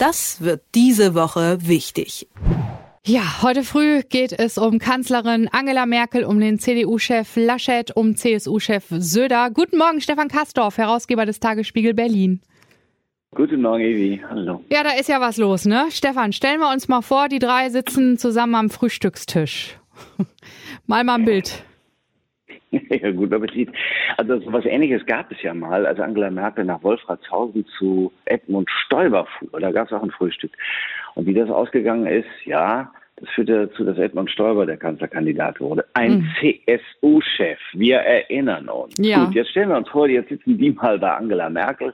Das wird diese Woche wichtig. Ja, heute früh geht es um Kanzlerin Angela Merkel, um den CDU-Chef Laschet, um CSU-Chef Söder. Guten Morgen, Stefan Kastorf, Herausgeber des Tagesspiegel Berlin. Guten Morgen, Evi. Hallo. Ja, da ist ja was los, ne? Stefan, stellen wir uns mal vor, die drei sitzen zusammen am Frühstückstisch. mal mal ein Bild. Ja, gut Appetit. Also so was Ähnliches gab es ja mal, als Angela Merkel nach Wolfratshausen zu Edmund Stoiber fuhr. Da gab es auch ein Frühstück. Und wie das ausgegangen ist, ja, das führte dazu, dass Edmund Stoiber der Kanzlerkandidat wurde. Ein mhm. CSU-Chef. Wir erinnern uns. Ja. Gut, jetzt stellen wir uns vor, jetzt sitzen die mal bei Angela Merkel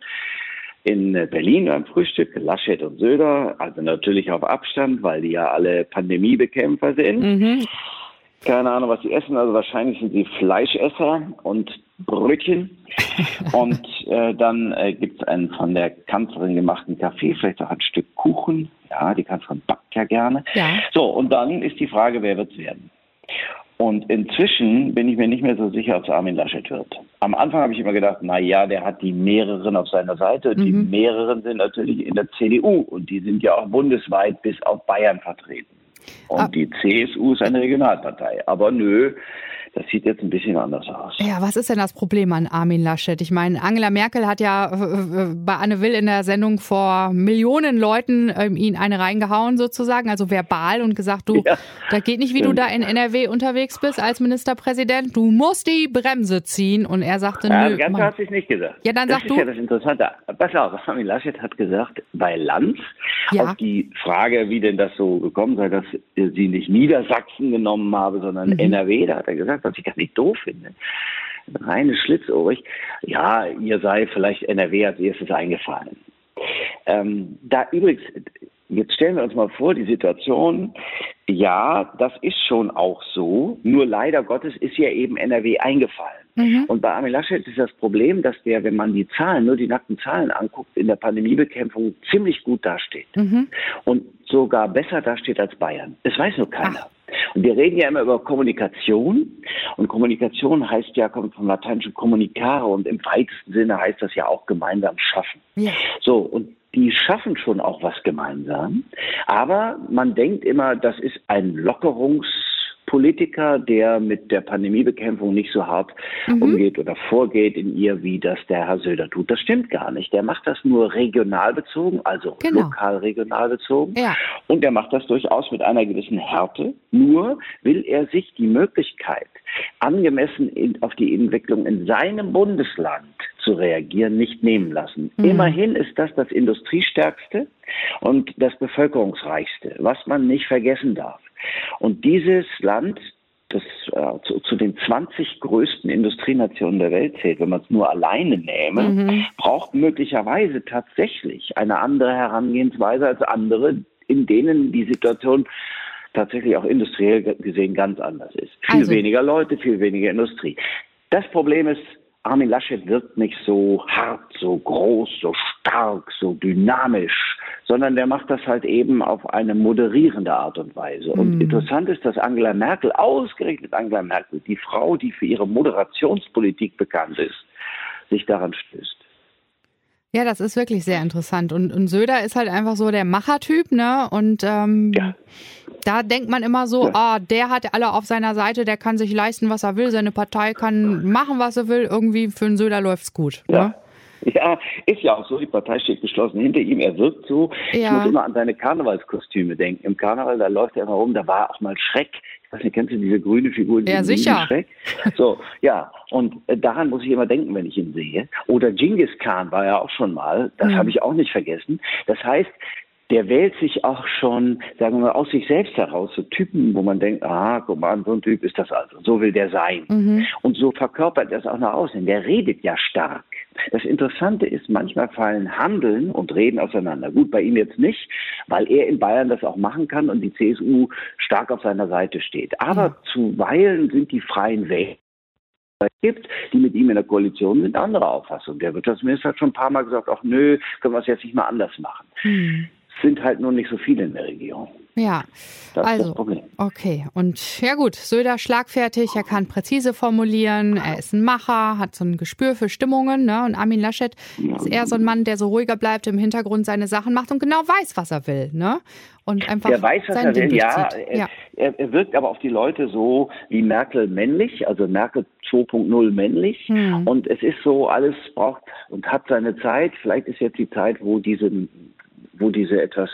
in Berlin beim Frühstück, Laschet und Söder, also natürlich auf Abstand, weil die ja alle Pandemiebekämpfer sind. Mhm. Keine Ahnung, was sie essen. Also wahrscheinlich sind sie Fleischesser und Brötchen. und äh, dann äh, gibt es einen von der Kanzlerin gemachten Kaffee, vielleicht auch ein Stück Kuchen. Ja, die Kanzlerin backt ja gerne. Ja. So, und dann ist die Frage, wer wird es werden? Und inzwischen bin ich mir nicht mehr so sicher, ob es Armin Laschet wird. Am Anfang habe ich immer gedacht, na ja, der hat die mehreren auf seiner Seite. Und mhm. Die mehreren sind natürlich in der CDU und die sind ja auch bundesweit bis auf Bayern vertreten. Und ah. die CSU ist eine Regionalpartei. Aber nö, das sieht jetzt ein bisschen anders aus. Ja, was ist denn das Problem an Armin Laschet? Ich meine, Angela Merkel hat ja äh, äh, bei Anne Will in der Sendung vor Millionen Leuten ähm, ihn eine reingehauen sozusagen, also verbal und gesagt, du, ja, da geht nicht, wie du da in NRW unterwegs bist als Ministerpräsident. Du musst die Bremse ziehen. Und er sagte, ja, nö. Ganz hat sich nicht gesagt. Ja, dann das sag du. Das ist ja das Interessante. Pass auf, Armin Laschet hat gesagt, bei Lanz, ja. auf die Frage, wie denn das so gekommen sei, dass sie nicht Niedersachsen genommen habe, sondern mhm. NRW, da hat er gesagt, was ich gar nicht doof finde. Reine Schlitzohrig. Ja, ihr sei vielleicht NRW als erstes eingefallen. Ähm, da übrigens, jetzt stellen wir uns mal vor, die Situation, ja, das ist schon auch so, nur leider Gottes ist ja eben NRW eingefallen. Mhm. Und bei Armin Laschet ist das Problem, dass der, wenn man die Zahlen, nur die nackten Zahlen anguckt, in der Pandemiebekämpfung ziemlich gut dasteht. Mhm. Und sogar besser dasteht als Bayern. Das weiß nur keiner. Ach. Und wir reden ja immer über Kommunikation. Und Kommunikation heißt ja, kommt vom lateinischen communicare und im weitesten Sinne heißt das ja auch gemeinsam schaffen. Ja. So, und die schaffen schon auch was gemeinsam. Aber man denkt immer, das ist ein Lockerungs- Politiker, der mit der Pandemiebekämpfung nicht so hart mhm. umgeht oder vorgeht in ihr, wie das der Herr Söder tut. Das stimmt gar nicht. Der macht das nur regional bezogen, also genau. lokal regional bezogen. Ja. Und er macht das durchaus mit einer gewissen Härte. Nur will er sich die Möglichkeit, angemessen in, auf die Entwicklung in seinem Bundesland zu reagieren, nicht nehmen lassen. Mhm. Immerhin ist das das industriestärkste und das bevölkerungsreichste, was man nicht vergessen darf. Und dieses Land, das äh, zu, zu, den 20 größten Industrienationen der Welt zählt, wenn man es nur alleine nähme, mhm. braucht möglicherweise tatsächlich eine andere Herangehensweise als andere, in denen die Situation tatsächlich auch industriell gesehen ganz anders ist. Viel also. weniger Leute, viel weniger Industrie. Das Problem ist, Armin Laschet wirkt nicht so hart, so groß, so stark, so dynamisch, sondern der macht das halt eben auf eine moderierende Art und Weise. Und mm. interessant ist, dass Angela Merkel, ausgerechnet Angela Merkel, die Frau, die für ihre Moderationspolitik bekannt ist, sich daran stößt. Ja, das ist wirklich sehr interessant. Und, und Söder ist halt einfach so der Machertyp, ne? Und ähm, ja. da denkt man immer so, ja. ah, der hat alle auf seiner Seite, der kann sich leisten, was er will, seine Partei kann machen, was er will. Irgendwie für einen Söder läuft's gut. Ja. Ne? Ja, ist ja auch so. Die Partei steht geschlossen hinter ihm. Er wirkt so. Ja. Ich muss immer an seine Karnevalskostüme denken. Im Karneval, da läuft er immer rum. Da war auch mal Schreck ich weiß nicht, kennst du diese grüne Figur? Ja, sicher. Schreck? So, ja, und äh, daran muss ich immer denken, wenn ich ihn sehe. Oder Genghis Khan war ja auch schon mal, das mhm. habe ich auch nicht vergessen. Das heißt, der wählt sich auch schon, sagen wir mal, aus sich selbst heraus, so Typen, wo man denkt, ah, guck mal, so ein Typ ist das also, so will der sein. Mhm. Und so verkörpert er es auch nach außen. Der redet ja stark. Das Interessante ist, manchmal fallen Handeln und Reden auseinander. Gut, bei ihm jetzt nicht, weil er in Bayern das auch machen kann und die CSU stark auf seiner Seite steht. Aber zuweilen sind die Freien Wähler gibt, die mit ihm in der Koalition sind, andere Auffassung. Der Wirtschaftsminister hat schon ein paar Mal gesagt, ach nö, können wir es jetzt nicht mal anders machen. Mhm. Sind halt nur nicht so viele in der Regierung. Ja, also, okay. Und ja gut, Söder schlagfertig, er kann präzise formulieren, er ist ein Macher, hat so ein Gespür für Stimmungen. Ne? Und Armin Laschet ja. ist eher so ein Mann, der so ruhiger bleibt, im Hintergrund seine Sachen macht und genau weiß, was er will. Ne? Und einfach er weiß, was er will, ja. Er, er, er, wirkt aber auf die Leute so wie Merkel männlich, also Merkel 2.0 männlich. Hm. Und es ist so, alles braucht und hat seine Zeit. Vielleicht ist jetzt die Zeit, wo diese wo diese etwas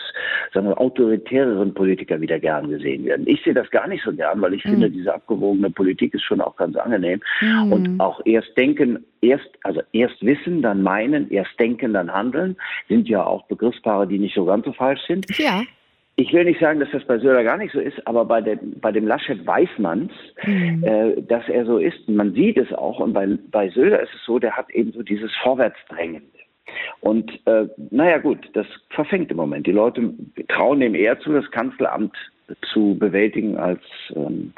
sagen wir, autoritäreren Politiker wieder gern gesehen werden. Ich sehe das gar nicht so gern, weil ich mhm. finde, diese abgewogene Politik ist schon auch ganz angenehm. Mhm. Und auch erst denken, erst, also erst wissen, dann meinen, erst denken, dann handeln, sind ja auch Begriffspaare, die nicht so ganz so falsch sind. Ja. Ich will nicht sagen, dass das bei Söder gar nicht so ist, aber bei dem, bei dem Laschet weiß man es, mhm. äh, dass er so ist. Man sieht es auch. Und bei, bei Söder ist es so, der hat eben so dieses Vorwärtsdrängen. Und äh, naja gut, das verfängt im Moment. Die Leute trauen dem eher zu, das Kanzleramt zu bewältigen als, ähm,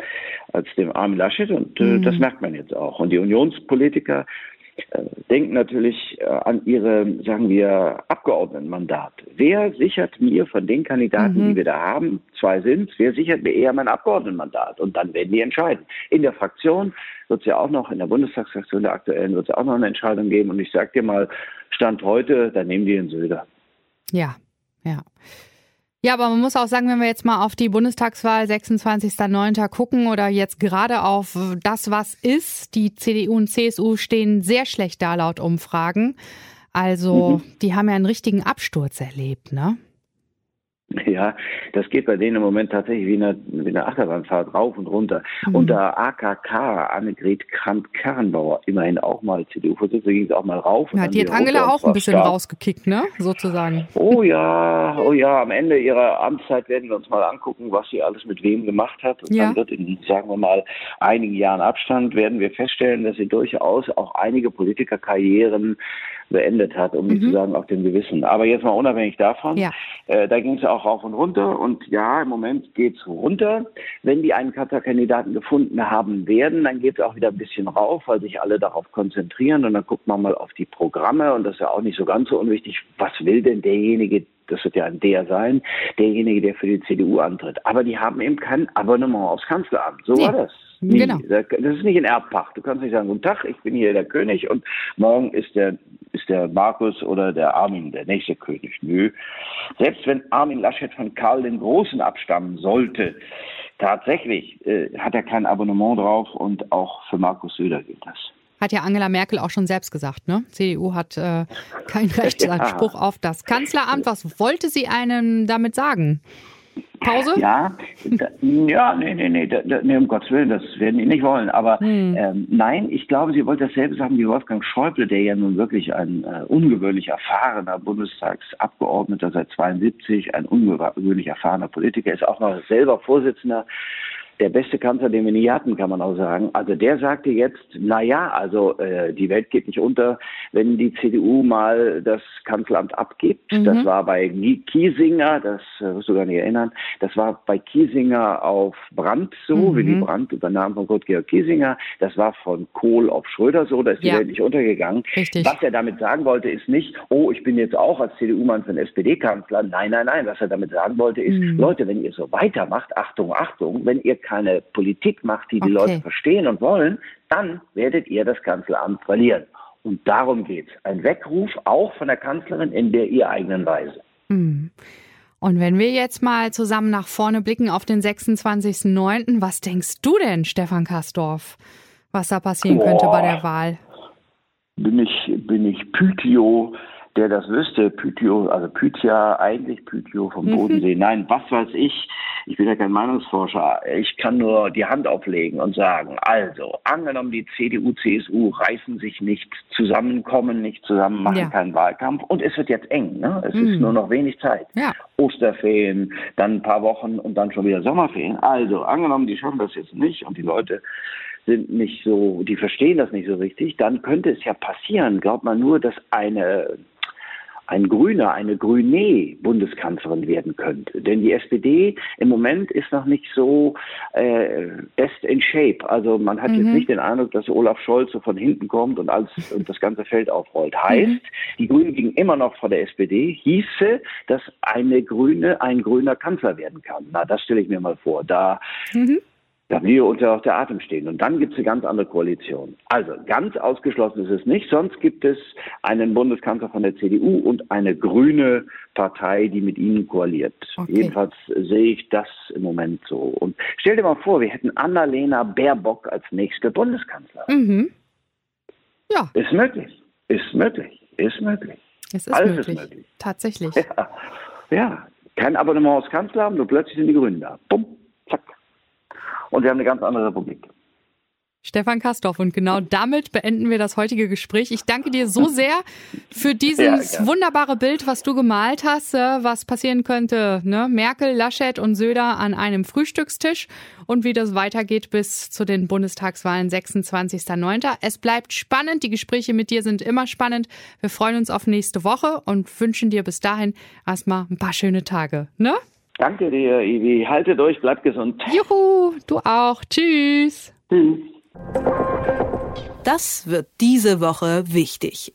als dem armen Laschet. Und äh, mhm. das merkt man jetzt auch. Und die Unionspolitiker äh, denken natürlich äh, an ihre, sagen wir, Abgeordnetenmandat. Wer sichert mir von den Kandidaten, mhm. die wir da haben, zwei sind, wer sichert mir eher mein Abgeordnetenmandat? Und dann werden die entscheiden. In der Fraktion wird es ja auch noch, in der Bundestagsfraktion der aktuellen, wird es auch noch eine Entscheidung geben. Und ich sage dir mal, Stand heute, dann nehmen die den Söder. Ja, ja. Ja, aber man muss auch sagen, wenn wir jetzt mal auf die Bundestagswahl 26.09. gucken oder jetzt gerade auf das, was ist, die CDU und CSU stehen sehr schlecht da laut Umfragen. Also, mhm. die haben ja einen richtigen Absturz erlebt, ne? Ja, das geht bei denen im Moment tatsächlich wie eine, wie eine Achterbahnfahrt rauf und runter. Mhm. Unter AKK, Annegret Kramp-Karrenbauer, immerhin auch mal CDU-Vorsitzende, ging es auch mal rauf. Ja, die hat Angela auch ein bisschen stark. rausgekickt, ne? Sozusagen. Oh ja, oh ja, am Ende ihrer Amtszeit werden wir uns mal angucken, was sie alles mit wem gemacht hat. Und ja. dann wird in, sagen wir mal, einigen Jahren Abstand werden wir feststellen, dass sie durchaus auch einige Politikerkarrieren beendet hat, um nicht mhm. zu sagen auf dem Gewissen. Aber jetzt mal unabhängig davon, ja. äh, da ging es auch rauf und runter und ja, im Moment geht es runter. Wenn die einen Kanzlerkandidaten gefunden haben werden, dann geht es auch wieder ein bisschen rauf, weil sich alle darauf konzentrieren und dann guckt man mal auf die Programme und das ist ja auch nicht so ganz so unwichtig, was will denn derjenige, das wird ja ein der sein, derjenige, der für die CDU antritt. Aber die haben eben kein Abonnement aufs Kanzleramt. So nee. war das. Nie. Genau. Das ist nicht in Erbpacht. Du kannst nicht sagen, guten Tag, ich bin hier der König und morgen ist der, ist der Markus oder der Armin der nächste König. Nö. Selbst wenn Armin Laschet von Karl den Großen abstammen sollte, tatsächlich äh, hat er kein Abonnement drauf und auch für Markus Söder gilt das. Hat ja Angela Merkel auch schon selbst gesagt, ne? CDU hat äh, keinen Rechtsanspruch ja. auf das Kanzleramt. Was wollte sie einem damit sagen? Pause? Ja, da, ja, nee, nee, nee, da, nee, um Gottes Willen, das werden die nicht wollen. Aber hm. ähm, nein, ich glaube, sie wollte dasselbe sagen wie Wolfgang Schäuble, der ja nun wirklich ein äh, ungewöhnlich erfahrener Bundestagsabgeordneter seit 72, ein ungewöhnlich erfahrener Politiker, ist auch noch selber Vorsitzender der beste Kanzler, den wir nie hatten, kann man auch sagen. Also der sagte jetzt, na ja, also äh, die Welt geht nicht unter, wenn die CDU mal das Kanzleramt abgibt. Mhm. Das war bei Kiesinger, das äh, wirst du gar nicht erinnern, das war bei Kiesinger auf Brandt so, mhm. Willy Brandt übernahm von Kurt Georg Kiesinger, das war von Kohl auf Schröder so, da ist die ja. Welt nicht untergegangen. Richtig. Was er damit sagen wollte, ist nicht, oh, ich bin jetzt auch als CDU-Mann für den SPD-Kanzler. Nein, nein, nein. Was er damit sagen wollte, ist, mhm. Leute, wenn ihr so weitermacht, Achtung, Achtung, wenn ihr keine Politik macht, die die okay. Leute verstehen und wollen, dann werdet ihr das Kanzleramt verlieren. Und darum geht es. Ein Weckruf auch von der Kanzlerin in der ihr eigenen Weise. Hm. Und wenn wir jetzt mal zusammen nach vorne blicken auf den 26.09., was denkst du denn, Stefan Kastorf, was da passieren Boah. könnte bei der Wahl? Bin ich, bin ich Pythio der das wüsste, Pythio, also Pythia, eigentlich Pythio vom mhm. Bodensee. Mhm. Nein, was weiß ich. Ich bin ja kein Meinungsforscher. Ich kann nur die Hand auflegen und sagen, also, angenommen, die CDU, CSU reißen sich nicht zusammen, kommen nicht zusammen, machen ja. keinen Wahlkampf und es wird jetzt eng. Ne? Es mhm. ist nur noch wenig Zeit. Ja. Osterferien, dann ein paar Wochen und dann schon wieder Sommerferien. Also, angenommen, die schaffen das jetzt nicht und die Leute sind nicht so, die verstehen das nicht so richtig, dann könnte es ja passieren, glaubt man nur, dass eine ein Grüner, eine Grüne Bundeskanzlerin werden könnte. Denn die SPD im Moment ist noch nicht so äh, best in shape. Also man hat mhm. jetzt nicht den Eindruck, dass Olaf Scholz so von hinten kommt und, alles, und das ganze Feld aufrollt. Heißt, mhm. die Grünen gingen immer noch vor der SPD, hieße, dass eine Grüne ein grüner Kanzler werden kann. Na, das stelle ich mir mal vor. Da mhm da wir uns ja auf der Atem stehen. Und dann gibt es eine ganz andere Koalition. Also ganz ausgeschlossen ist es nicht. Sonst gibt es einen Bundeskanzler von der CDU und eine grüne Partei, die mit ihnen koaliert. Okay. Jedenfalls sehe ich das im Moment so. Und stell dir mal vor, wir hätten Annalena Baerbock als nächste Bundeskanzlerin. Mhm. Ja. Ist möglich. Ist möglich. Ist möglich. Es ist Alles möglich. ist möglich. Tatsächlich. Ja. ja. Kein Abonnement als Kanzler haben, nur plötzlich sind die Grünen da. Bumm und wir haben eine ganz andere Republik. Stefan Kastorf. Und genau damit beenden wir das heutige Gespräch. Ich danke dir so sehr für dieses ja, wunderbare Bild, was du gemalt hast, äh, was passieren könnte. Ne? Merkel, Laschet und Söder an einem Frühstückstisch und wie das weitergeht bis zu den Bundestagswahlen 26.09. Es bleibt spannend. Die Gespräche mit dir sind immer spannend. Wir freuen uns auf nächste Woche und wünschen dir bis dahin erstmal ein paar schöne Tage. Ne? Danke dir, Ivi. Haltet euch, bleibt gesund. Juhu, du auch. Tschüss. Tschüss. Das wird diese Woche wichtig.